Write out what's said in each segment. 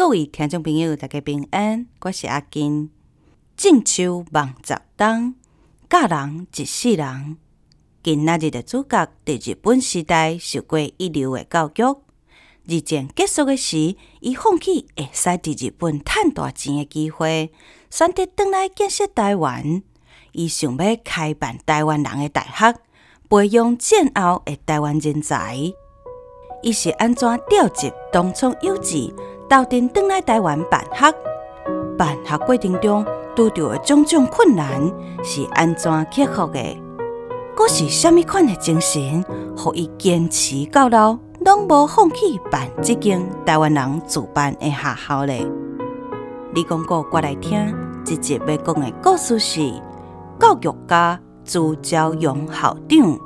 各位听众朋友，大家平安，我是阿金。种树望十冬，教人一世人。今仔日的主角在日本时代受过一流的教育，日战结束的时，伊放弃会使伫日本赚大钱的机会，选择转来建设台湾。伊想要开办台湾人的大学，培养战后的台湾人才。伊是安怎调集东窗有志，斗阵转来台湾办学？办学过程中拄到的种种困难是安怎克服的？佫是虾米款的精神，互伊坚持到老，拢无放弃办这间台湾人自办的学校呢？你讲过，我来听。这集要讲的故事是教育家朱朝阳校长。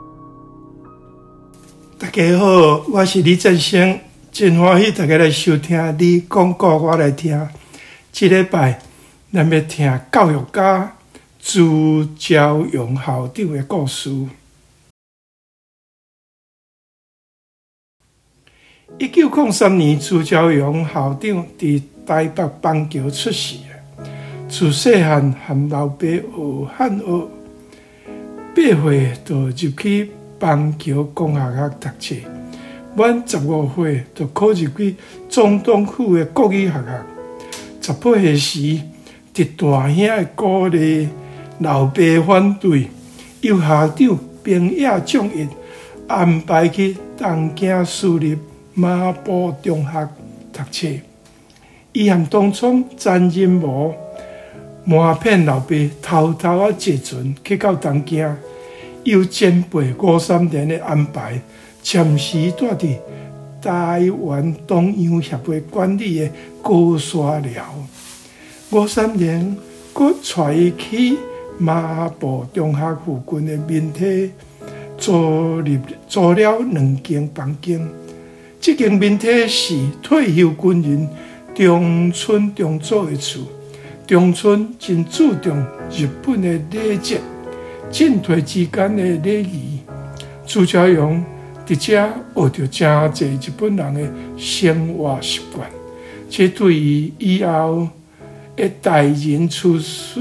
大家好，我是李振兴，真欢喜大家来收听你讲故，我来听。这礼拜咱要听教育家朱朝阳校长的故事。一九零三年，朱朝阳校长伫台北板桥出世，自细汉和老爸学汉学，八岁就入去。板桥工学校读册，满十五岁就考入去中东区的国语学校。十八岁时，得大兄的鼓励，老爸反对，由校长平野重一安排去东京私立麻布中学读册。伊和东窗詹任模瞒骗老爸，偷偷啊坐船去到东京。由前辈吴三连的安排，暂时住伫台湾东洋协会管理的高沙寮。吴三连阁带伊去麻布中学附近的民体租入租了两间房间。这间民体是退休军人中村忠造的厝。中村真注重日本的礼节。进退之间的礼仪，朱朝阳伫遮学到真侪日本人的生活习惯，这对于以后的待人处事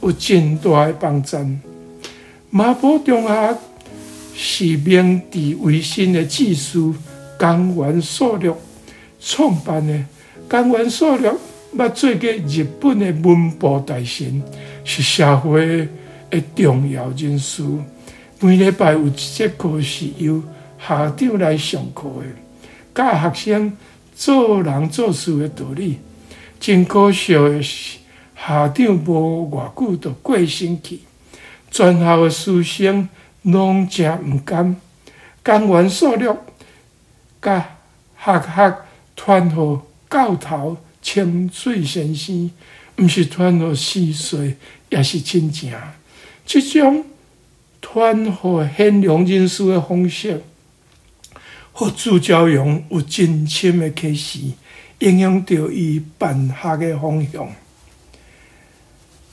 有真大的帮助。麻布中学是明治维新的志士江原素六创办的，冈原素六捌做过日本的文部大臣，是社会。的重要人士，每礼拜有一节课是由校长来上课的，教学生做人做事的道理。真可惜的是，校长无偌久就过身去，全校的师生拢真毋甘。冈原素六甲学校传予教头清水先生，毋是传予四岁，也是亲情。这种传予贤良人士的方式，互朱朝阳有真深的启示，影响着伊办学的方向。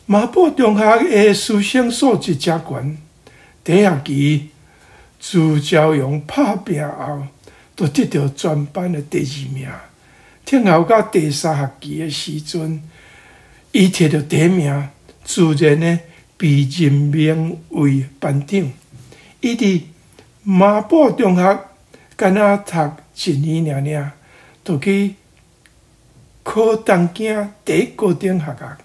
麻布中学的师生素质真悬，第一学期朱朝阳拍拼后，就得到全班的第二名。听后到第三学期的时阵，伊摕到第一名，自然呢。被任命为班长，伊伫麻布中学干那读一年尔尔，就去考东京第一高等学校。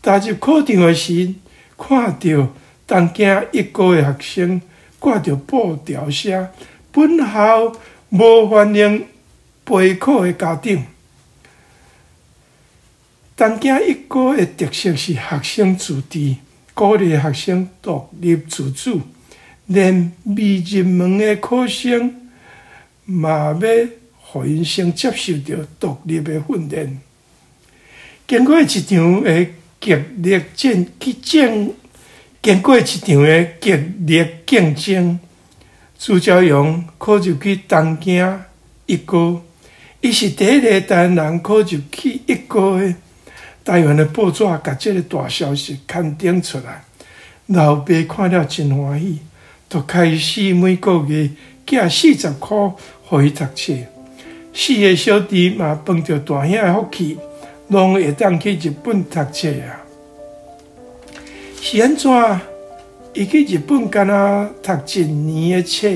踏入考场时，看到东京一高的学生挂着布条写“本校无欢迎陪考的家长”。东京一高的特色是学生自治。鼓励学生独立自主，连未入门的考生嘛要互因先接受着独立的训练。经过一场的激烈战争，经过一场的激烈竞争，朱朝阳考入去东京一高，伊是第一个台湾人考入去一高的。台湾的报纸把这个大消息刊登出来，老爸看了真欢喜，就开始每个月寄四十块回读册。四个小弟嘛，碰到大兄的福气，拢会当去日本读册啊。是安怎？伊去日本干那读一年的册，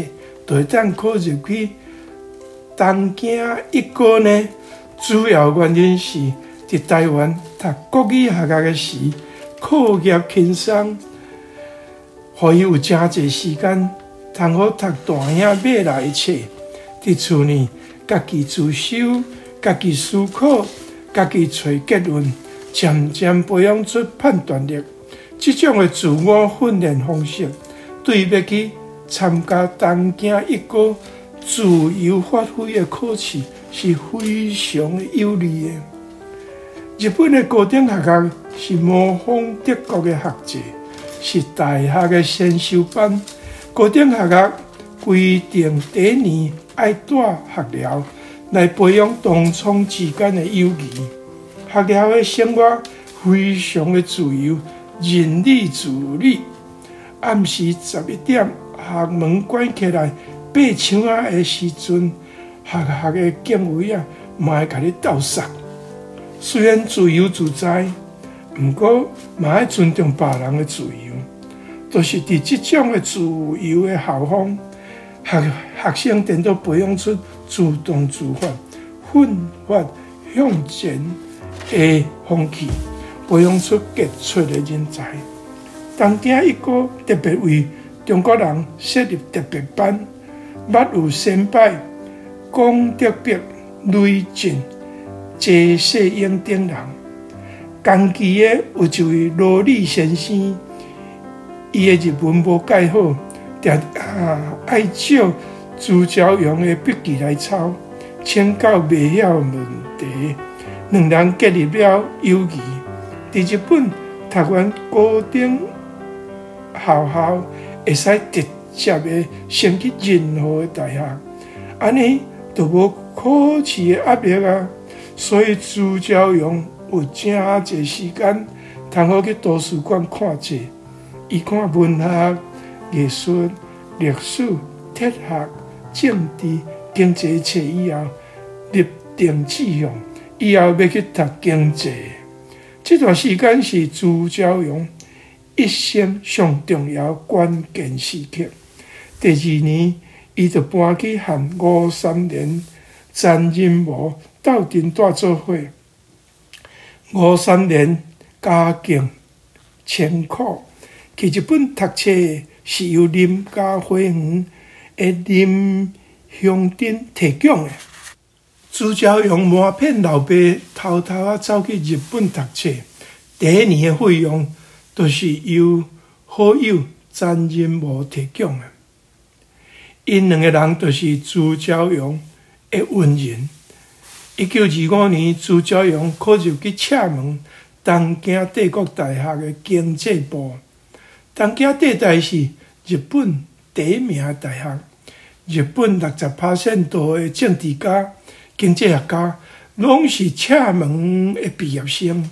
就会当考入去东京一高呢？主要原因是伫台湾读国语学校的时，课业轻松，可以有真侪时间，通好读大兄买来的册，伫厝呢。家己自修，家己思考，家己找结论，渐渐培养出判断力。这种的自我训练方式，对要去参加东京一个自由发挥的考试是非常有利的。日本的高等学校是模仿德国的学制，是大学的先修班。高等学校规定第一年。爱带学寮来培养同窗之间的友谊。学寮的生活非常的自由，人理自理。暗时十一点，学门关起来，爬墙仔的时阵，学校的警卫啊，嘛会甲你斗相。虽然自由自在，毋过嘛爱尊重别人的自由。都、是伫这种的自由的校风。学生颠倒培养出主动自发、奋发向前的风气，培养出杰出的人才。东京一个特别为中国人设立特别班，捌有先辈龚德弼、雷震、谢世英等人。同期的有一位罗李先生，伊的日文无介好。啊！爱照朱朝阳的笔记来抄，请教未晓问题，两人建立了友谊。在日本读完高等学校，会使直接的升去任何的大学，安尼就无考试的压力啊。所以朱朝阳有真侪时间，通好去图书馆看册，伊看文学。艺术、历史、哲学、政治、经济册以后，立定志向，以后要去读经济。这段时间是朱朝阳一生上重要关键时刻。第二年，伊就搬去和吴三连、詹任模斗阵大做伙。吴三连家境清苦，去日本读册。是由林家花园的林香珍提供的。朱朝阳瞒骗老爸，偷偷啊走去日本读册。第一年的费用都是由好友詹任模提供的。因两个人都是朱朝阳的恩人。一九二五年，朱朝阳考入去厦门东京帝国大学的经济部。东京帝大是日本第一名大学，日本六十趴多的政治家、经济学家，拢是厦门的毕业生。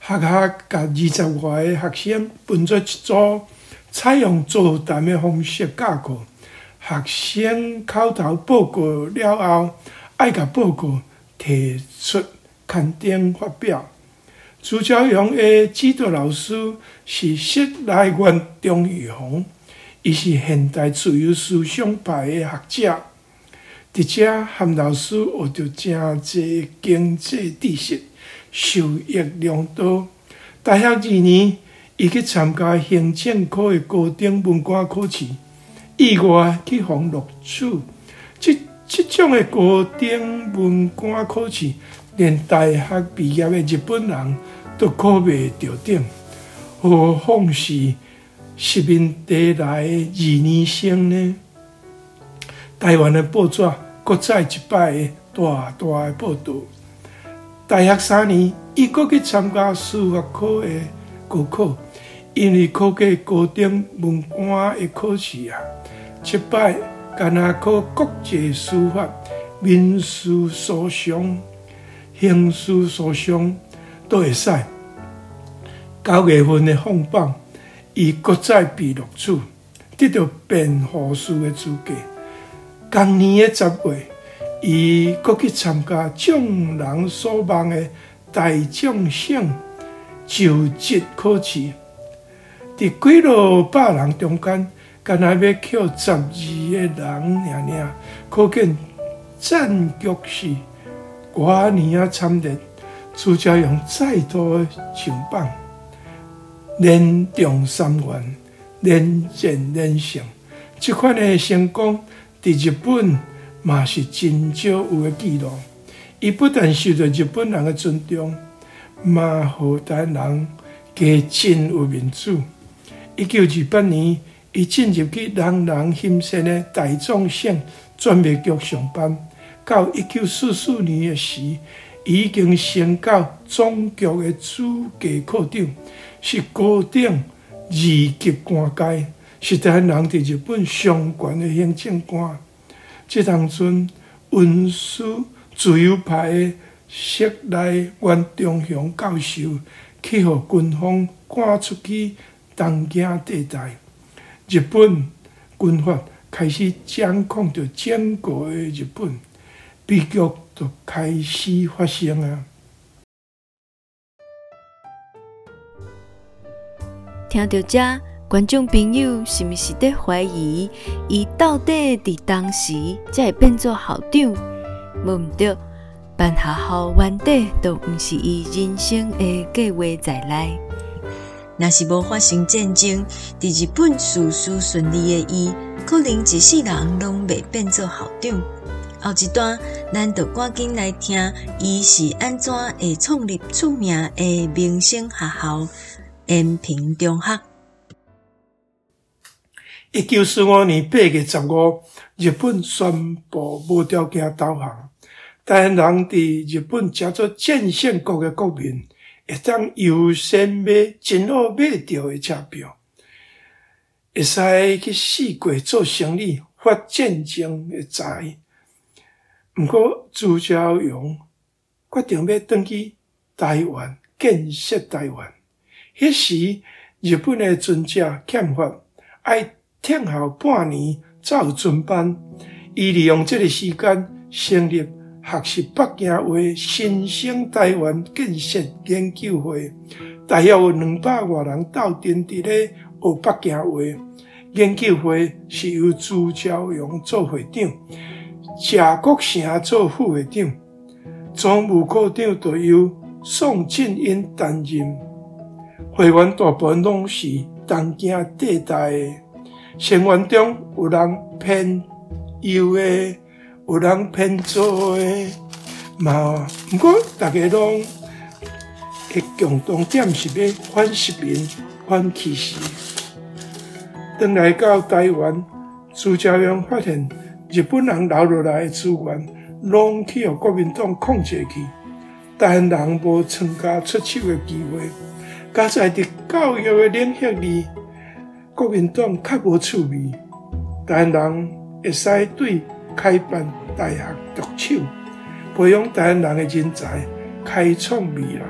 学校甲二十外个学生分做一组，采用座谈的方式教课。学生口头报告了后，爱甲报告提出刊登发表。朱朝阳的指导老师是室内元钟玉红，伊是现代自由思想派的学者。伫遮和老师学着真侪经济知识，受益良多。大学二年，伊去参加行政科的高等文官考试，意外去互录取。这这种的高等文官考试，连大学毕业的日本人。都考袂着顶，何况是殖民地来的二年生呢？台湾的报纸搁再一摆的大大的报道。大学三年，伊搁去参加司法科的高考，因为考过高等文官的考试啊，失败，干那考国际司法、民事诉讼、刑事诉讼。都会使。九月份的放榜，伊搁再被录取，得到辩护士的资格。同年的十月，伊阁去参加众人所望的大将省就职考试，伫几落百人中间，干那要扣十二个人尔尔，可见战局是偌尔啊惨烈。朱家用再度上榜，连中三元，连战连胜，这款的成功，伫日本。嘛是真少有诶记录，伊不但受到日本人的尊重，嘛互台湾人加真有面子。一九二八年，伊进入去人人兴盛诶大众省专卖局上班，到一九四四年诶时，已经升到总局诶主计科长，是高等二级官阶，是台湾人伫日本上悬诶行政官。这当阵，文书自由派的释内原忠雄教授去互军方赶出去东京地带，日本军阀开始掌控着整个的日本，悲剧就开始发生啊！听到这。观众朋友是毋是在怀疑，伊到底伫当时才会变做校长？无毋对，办学校原底都毋是伊人生的计划在内。若是无发生战争，伫日本事事顺利的伊，可能一世人拢未变做校长。后一段，咱就赶紧来听，伊是安怎会创立出名的明星学校延平中学。一九四五年八月十五，日本宣布无条件投降。台湾人伫日本诚做战胜国的国民，会当优先买真好买到的车票，会使去四国做生意，发战争的财。毋过朱朝阳决定要登去台湾建设台湾。迄时日本的船只欠发，爱。听候半年才有船班，伊利用这个时间成立学习北京话新生台湾建设研究会，大约有两百多人斗阵伫咧学北京话。研究会是由朱朝阳做会长，贾国成做副会长，总务科长就由宋庆英担任。会员大部分拢是东京地带的。成员中有人偏右的，有人偏左的，嘛。不过大家拢个共同点是要反殖民、反歧视。当来到台湾，朱朝阳发现日本人留落来的资源，拢去予国民党控制去，台湾人无参加出手的机会，加在伫教育的领域里。国民党较无趣味，台湾人会使对开办大学着手，培养台湾人的人才，开创未来。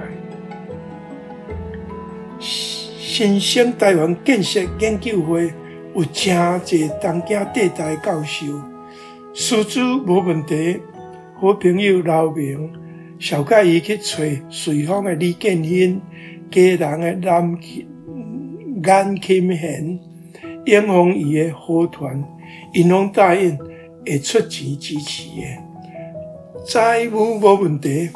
新生台湾建设研究会有诚侪东京地带教授，师资无问题。好朋友刘明，小盖伊去找瑞丰的李建兴，家人的南颜钦贤应丰伊的好团，因拢答应会出钱支持的。财务无问题，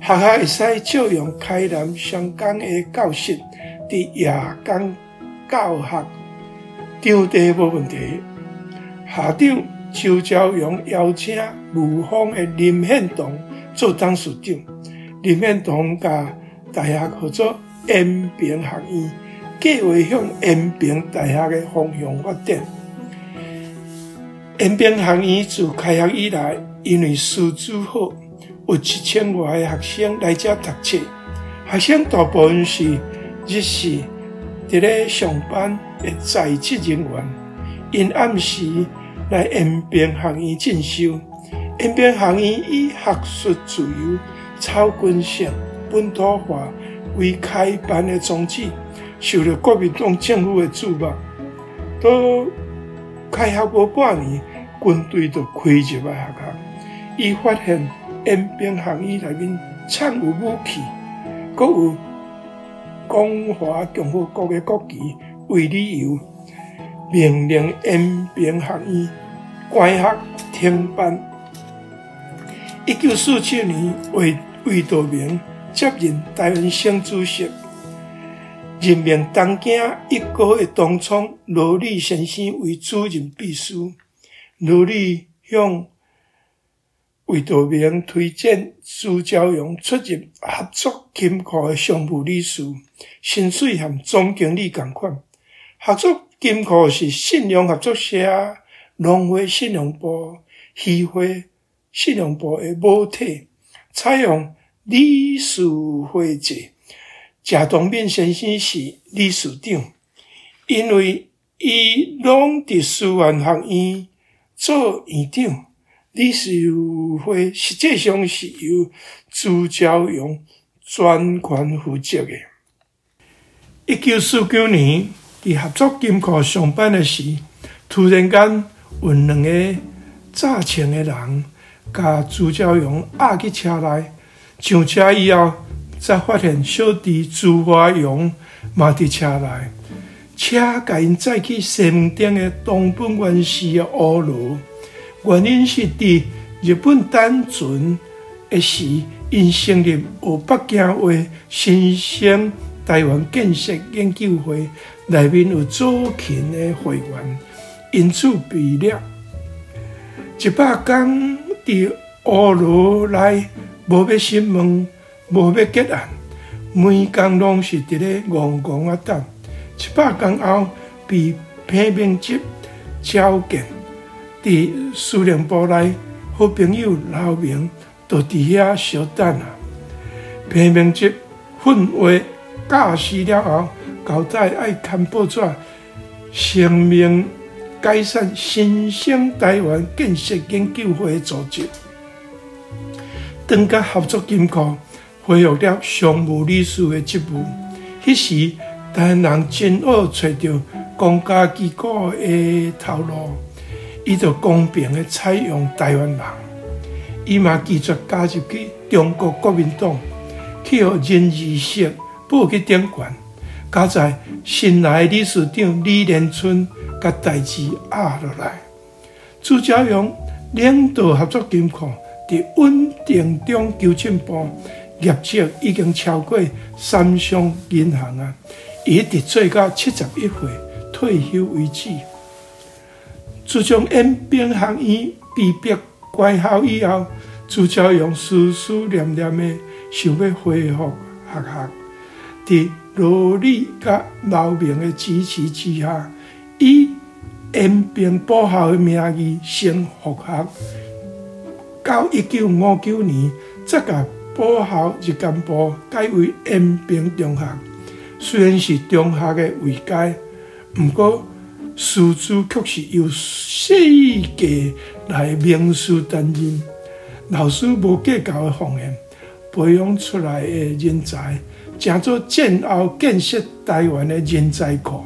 学校会使借用开南香港的教室，伫夜间教学，场地无问题。校长邱朝阳邀请雾峰的林献堂做董事长，林献堂甲大学合作延平学院。计划向延平大学的方向发展。延平学院自开学以来，因为师资好，有一千多个学生来这读册。学生大部分是日系伫咧上班的在职人员，因暗时来延平学院进修。延平学院以学术自由、草根性、本土化为开办的宗旨。受到国民党政府的注目，都开学无半年，军队就开入来学校。伊发现延平学院内面藏有武器，阁有光华共和国的国旗为理由，命令延平学院关学停办。一九四七年，为魏道明接任台湾省主席，任命东京一高的东厂罗李先生为主任秘书。罗李向魏道明推荐朱朝阳出任合作金库的常务理事，薪水和总经理同款。合作金库是信用合作社、农会信用部、渔会信用部的母体，采用理事会制。贾东敏先生是理事长，因为伊拢伫师范学院做院长。理事会实际上是由朱朝阳专权负责的。一九四九年，伫合作金库上班的时，突然间有两个早清的人，甲朱朝阳押去车内。上车以后，才发现小弟朱华阳嘛伫车内，车甲因载去西门町的东本愿寺的乌楼。原因是伫日本单纯的时，因成立学北京话新生台湾建设研究会，内面有左倾的会员，因此毕业。一百天伫乌罗内无要审问，无要结案，每工拢是伫咧戆戆啊等。一百天后被平明节召见。伫司令部内，好朋友刘明都伫遐小等啊。平明节训话教示了后，交代爱刊报纸，声明改善新生台湾建设研究会组织，当甲合作金库恢复了常务理事的职务。迄时，台湾人真好找到公家机构的头路。伊就公平的采用台湾人，伊嘛拒绝加入去中国国民党，去互任义式报去顶悬。加在新来理事长李连春甲代志压落来，朱朝阳领导合作金库伫稳定中求进步，业绩已经超过三商银行啊，一直做到七十一岁退休为止。自从延平学院被逼关校以后，朱朝阳思思念念的想要恢复学校。在罗李甲刘明的支持之下，以延平补校的名义先复学。到一九五九年，则甲补校日间部改为延平中学。虽然是中学的位阶，不过。师资却是由世界来名师担任，老师无计较的奉献，培养出来的人才，成做战后建设台湾的人才库。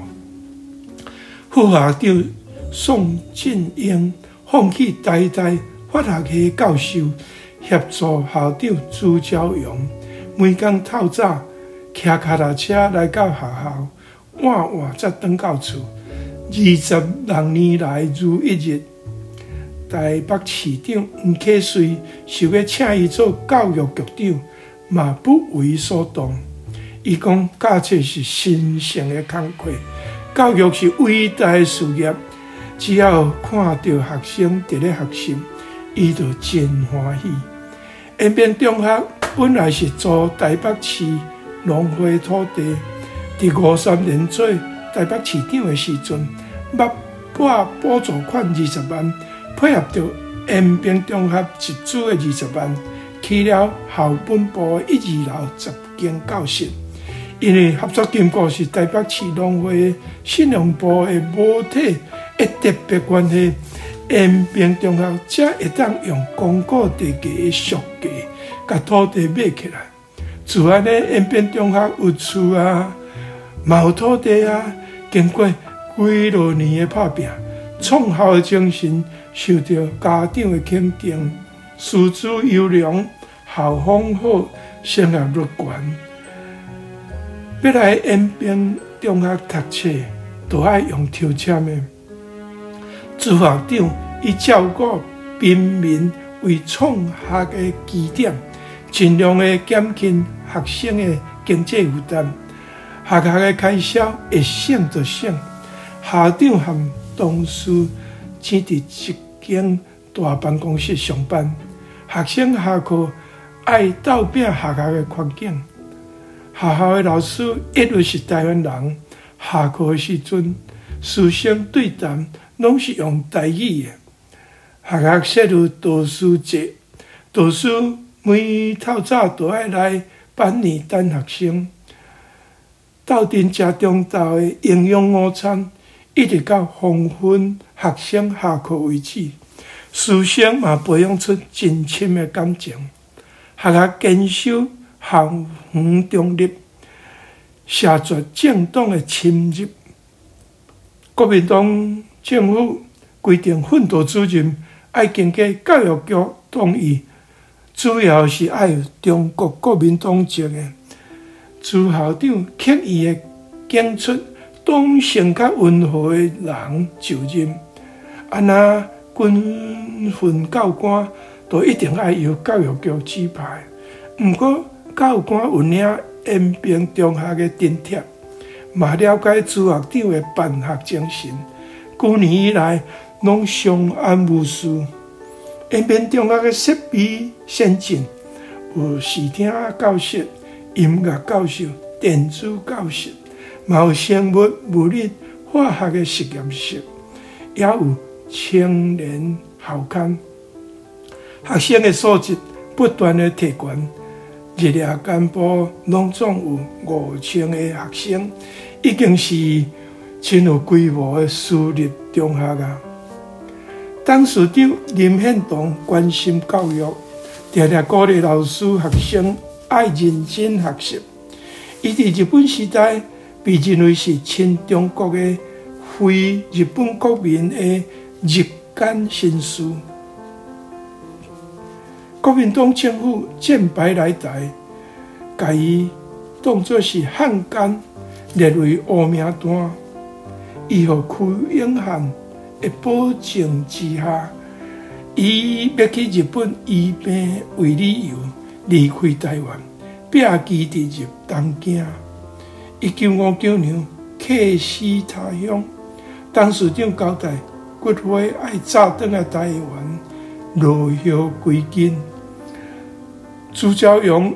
副校长宋振英放弃台大法学系教授，协助校长朱朝阳，每天透早骑脚踏车来到学校，晚晚才回到厝。二十六年来如一日，台北市长吴克穗想要请伊做教育局长，嘛不为所动。伊讲教册是神圣的工课，教育是伟大的事业，只要看到学生伫咧学习，伊就真欢喜。延平中学本来是租台北市农会土地，伫五三年做。台北市长的时阵，捌拨补助款二十万，配合着延平中学一组的二十万，起了校本部一二楼十间教室。因为合作金库是台北市农会信用部的母体，一特别关系，延平中学才会当用公告地价的俗价，甲土地买起来。自然呢，延平中学有厝啊，有土地啊。经过几多年的打拼，创校的精神受到家长的肯定，师资优良，校风好，升学率高。要来延平中学读册，都爱用抽签的。朱校长以照顾贫民为创学的基点，尽量的减轻学生的经济负担，学校的开销会省就省。校长和同事只伫一间大办公室上班，学生下课爱斗拼学校的环境。学校的老师一律是台湾人，下课的时阵，师生对谈拢是用台语的。学校设有导师节，导师每透早都爱来班里等学生，斗阵食中昼的营养午餐，一直到黄昏学生下课为止。师生嘛培养出真深的感情。学校坚守校园中立，谢绝政党的侵入。国民党政府规定训导主任。要经过教育局同意，主要是爱有中国国民党籍的朱校长刻意的拣出党性较温和的人就任。啊那军训教官都一定爱由教育局指派。毋过教官有领延平中学的津贴，嘛了解朱校长的办学精神，多年以来。拢相安无事。延平中学的设备先进，有视听教室、音乐教室、电子教室，嘛有生物、物理、化学的实验室，也有青年校刊。学生的素质不断的提悬，日夜干部拢总有五千个学生，已经是真有规模的私立中学啊。当市长林献堂关心教育，常常鼓励老师学生爱认真学习。伊伫日本时代被认为是亲中国的非日本国民的日间新书。国民党政府战败来台，把伊当作是汉奸，列为黑名单，伊和柯永汉。的保证之下，以要去日本医病为理由离开台湾，避居伫入东京。一九五九年客死他乡，董事长交代骨灰爱早登来台湾，落叶归根。朱朝阳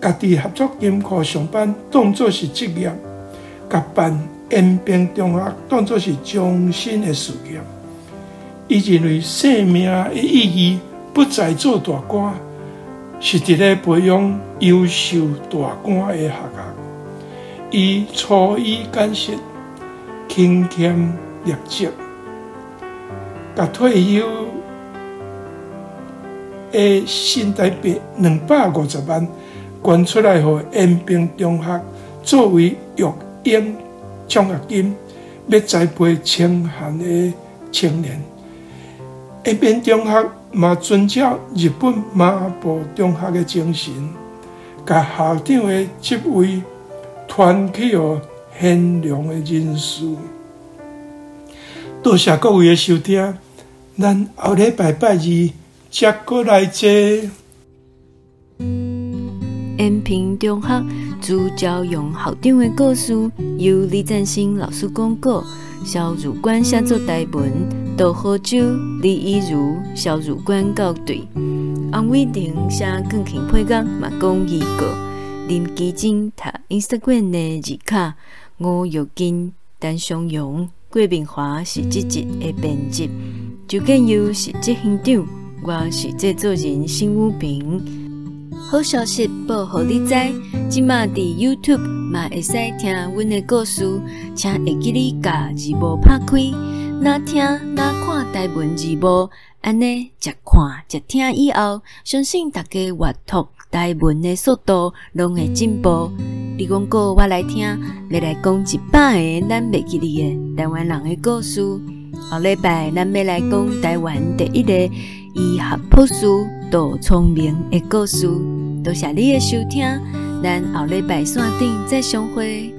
家己合作金库上班，当作是职业，甲办。延边中学当作是终身的事业，伊认为生命的意义不在做大官，是伫咧培养优秀大官的学校。伊初一感谢勤俭业绩，甲退休的新台币两百五十万捐出来，予延平中学作为育婴。奖学金要栽培清寒的青年，延平中学嘛遵照日本麻布中学的精神，甲校长的职位传去予贤良的人士。多谢各位的收听，咱后礼拜拜二再过来坐。延平中学朱朝阳校长的故事，由李赞新老师讲过，萧如官写作台文，杜浩洲、李以如、萧如官校对，王伟霆写钢琴配乐，嘛讲预告，林基金读 Instagram 的字卡，吴玉金、陈松勇、郭明华是这集的编辑，周建优是执行长，我是制作人辛武平。好消息报予你知，即马伫 YouTube 嘛会使听阮的故事，请会记你甲字幕拍开，哪听哪看台文字幕，安尼一看一听以后，相信大家阅读台文的速度拢会进步。你讲过我来听，要来讲一百个咱袂记哩的台湾人的故事。下礼拜咱要来讲台湾第一个。医学博士杜聪明的故事。多谢你的收听，咱后礼拜线顶再相会。